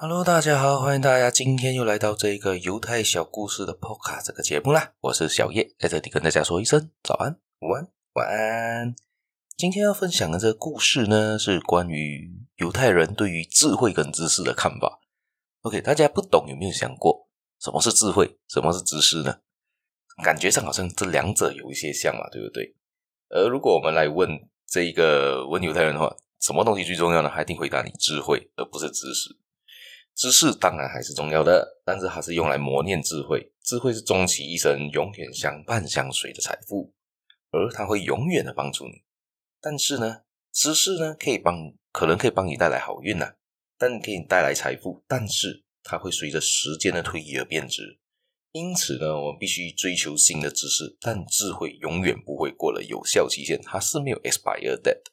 Hello，大家好，欢迎大家今天又来到这个犹太小故事的 Podcast 这个节目啦。我是小叶，在这里跟大家说一声早安、午安、晚安。今天要分享的这个故事呢，是关于犹太人对于智慧跟知识的看法。OK，大家不懂有没有想过什么是智慧，什么是知识呢？感觉上好像这两者有一些像嘛，对不对？而如果我们来问这一个问犹太人的话，什么东西最重要呢？他一定回答你智慧，而不是知识。知识当然还是重要的，但是它是用来磨练智慧。智慧是终其一生永远相伴相随的财富，而它会永远的帮助你。但是呢，知识呢可以帮，可能可以帮你带来好运呐、啊，但可以带来财富，但是它会随着时间的推移而变质。因此呢，我们必须追求新的知识，但智慧永远不会过了有效期限，它是没有 expire date，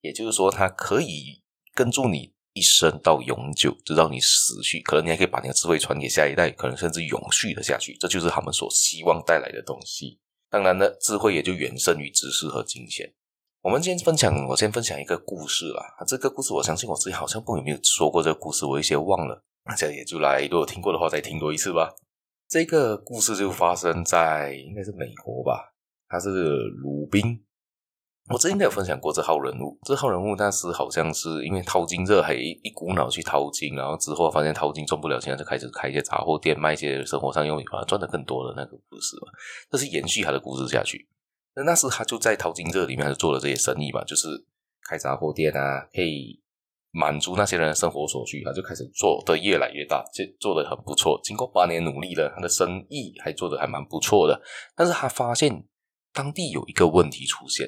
也就是说，它可以跟住你。一生到永久，直到你死去，可能你还可以把你的智慧传给下一代，可能甚至永续的下去，这就是他们所希望带来的东西。当然了，智慧也就远胜于知识和金钱。我们今天分享，我先分享一个故事啦。这个故事我相信我自己好像不有没有说过这个故事，我有些忘了，大家也就来，如果听过的话再听多一次吧。这个故事就发生在应该是美国吧，他是鲁宾。我之前有分享过这号人物，这号人物当时好像是因为淘金热，还一股脑去淘金，然后之后发现淘金赚不了钱，就开始开一些杂货店，卖一些生活上用品，赚的更多的那个故事嘛。这是延续他的故事下去。那那时他就在淘金热里面，他就做了这些生意嘛，就是开杂货店啊，可以满足那些人的生活所需，他就开始做的越来越大，就做的很不错。经过八年努力了，他的生意还做的还蛮不错的。但是他发现当地有一个问题出现。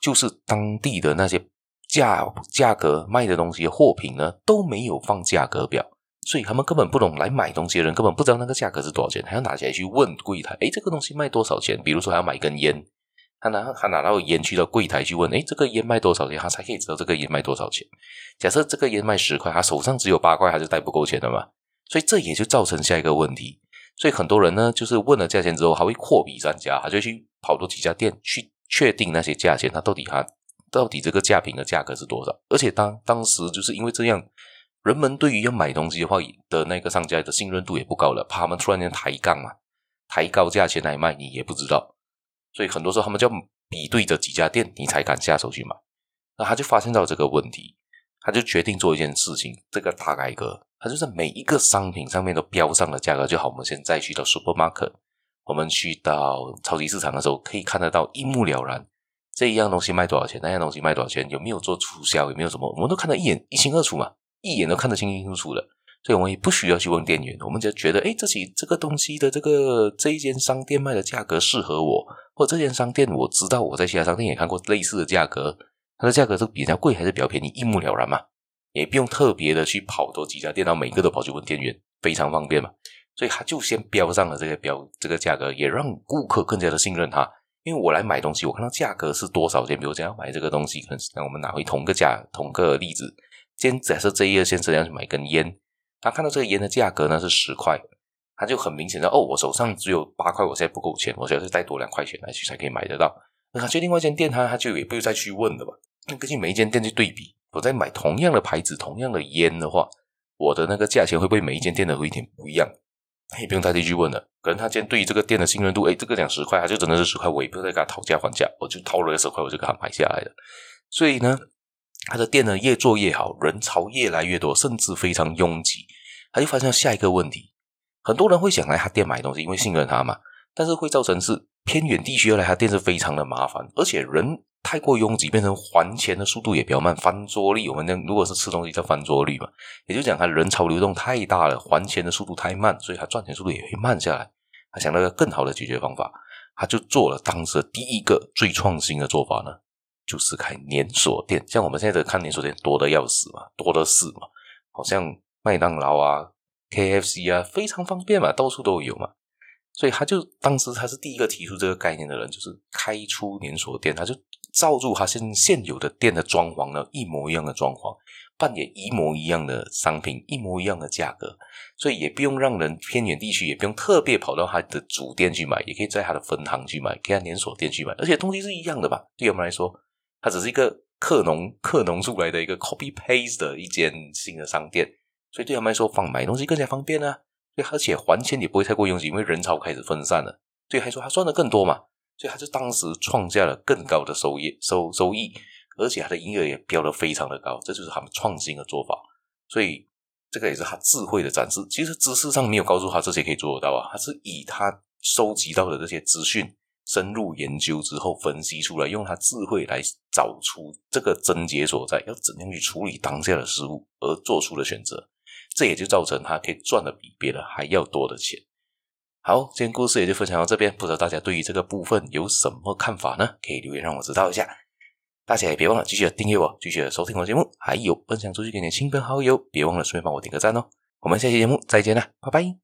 就是当地的那些价价格卖的东西货品呢，都没有放价格表，所以他们根本不懂来买东西的人根本不知道那个价格是多少钱，还要拿起来去问柜台，诶，这个东西卖多少钱？比如说，还要买一根烟，他拿他拿到烟去到柜台去问，诶，这个烟卖多少钱？他才可以知道这个烟卖多少钱。假设这个烟卖十块，他手上只有八块，他就带不够钱的嘛。所以这也就造成下一个问题。所以很多人呢，就是问了价钱之后，还会货比三家，他就去跑多几家店去。确定那些价钱，它到底它到底这个价品的价格是多少？而且当当时就是因为这样，人们对于要买东西的话的那个商家的信任度也不高了，怕他们突然间抬杠嘛，抬高价钱来卖，你也不知道，所以很多时候他们就要比对着几家店，你才敢下手去买。那他就发现到这个问题，他就决定做一件事情，这个大改革，他就在每一个商品上面都标上了价格。就好，我们现在去到 supermarket。我们去到超级市场的时候，可以看得到一目了然，这一样东西卖多少钱，那样东西卖多少钱，有没有做促销，有没有什么，我们都看得一眼一清二楚嘛，一眼都看得清清楚楚的。所以我们也不需要去问店员，我们就觉得，诶，这几这个东西的这个这一间商店卖的价格适合我，或者这间商店我知道我在其他商店也看过类似的价格，它的价格是比较贵还是比较便宜，一目了然嘛，也不用特别的去跑多几家店，然后每个都跑去问店员，非常方便嘛。所以他就先标上了这个标这个价格，也让顾客更加的信任他。因为我来买东西，我看到价格是多少钱，比如讲要买这个东西，可能让我们拿回同个价同个例子。先假设这一个先生要去买根烟，他看到这个烟的价格呢是十块，他就很明显的哦，我手上只有八块，我现在不够钱，我需要再多两块钱来去才可以买得到。那他去另外一间店，他他就也不用再去问了吧？那根据每一间店去对比，我在买同样的牌子、同样的烟的话，我的那个价钱会不会每一间店的有一点不一样？也不用再继续问了，可能他今天对于这个店的信任度，诶，这个讲十块，他就真的是十块，我也不用再跟他讨价还价，我就掏了个十块，我就给他买下来了。所以呢，他的店呢越做越好，人潮越来越多，甚至非常拥挤。他就发现下一个问题，很多人会想来他店买东西，因为信任他嘛，但是会造成是偏远地区要来他店是非常的麻烦，而且人。太过拥挤，变成还钱的速度也比较慢，翻桌率我们那如果是吃东西叫翻桌率嘛，也就讲他人潮流动太大了，还钱的速度太慢，所以他赚钱速度也会慢下来。他想到一个更好的解决方法，他就做了当时第一个最创新的做法呢，就是开连锁店。像我们现在的看连锁店多的要死嘛，多的是嘛，好像麦当劳啊、KFC 啊，非常方便嘛，到处都有嘛。所以他就当时他是第一个提出这个概念的人，就是开出连锁店，他就。照住他现现有的店的装潢呢，一模一样的装潢，扮演一模一样的商品，一模一样的价格，所以也不用让人偏远地区，也不用特别跑到他的主店去买，也可以在他的分行去买，可以在连锁店去买，而且东西是一样的吧？对我们来说，它只是一个克隆克隆出来的一个 copy paste 的一间新的商店，所以对他们来说，放买东西更加方便啊。对，而且还钱也不会太过拥挤，因为人潮开始分散了。对，还说他赚的更多嘛，所以他就当时创下了更高的收益收收益，而且他的营业额也飙得非常的高，这就是他们创新的做法。所以这个也是他智慧的展示。其实知识上没有告诉他这些可以做得到啊，他是以他收集到的这些资讯。深入研究之后，分析出来，用他智慧来找出这个症结所在，要怎样去处理当下的事物，而做出的选择，这也就造成他可以赚的比别人还要多的钱。好，今天故事也就分享到这边，不知道大家对于这个部分有什么看法呢？可以留言让我知道一下。大家也别忘了继续的订阅我，继续的收听我节目，还有分享出去给你的亲朋好友，别忘了顺便帮我点个赞哦。我们下期节目再见了，拜拜。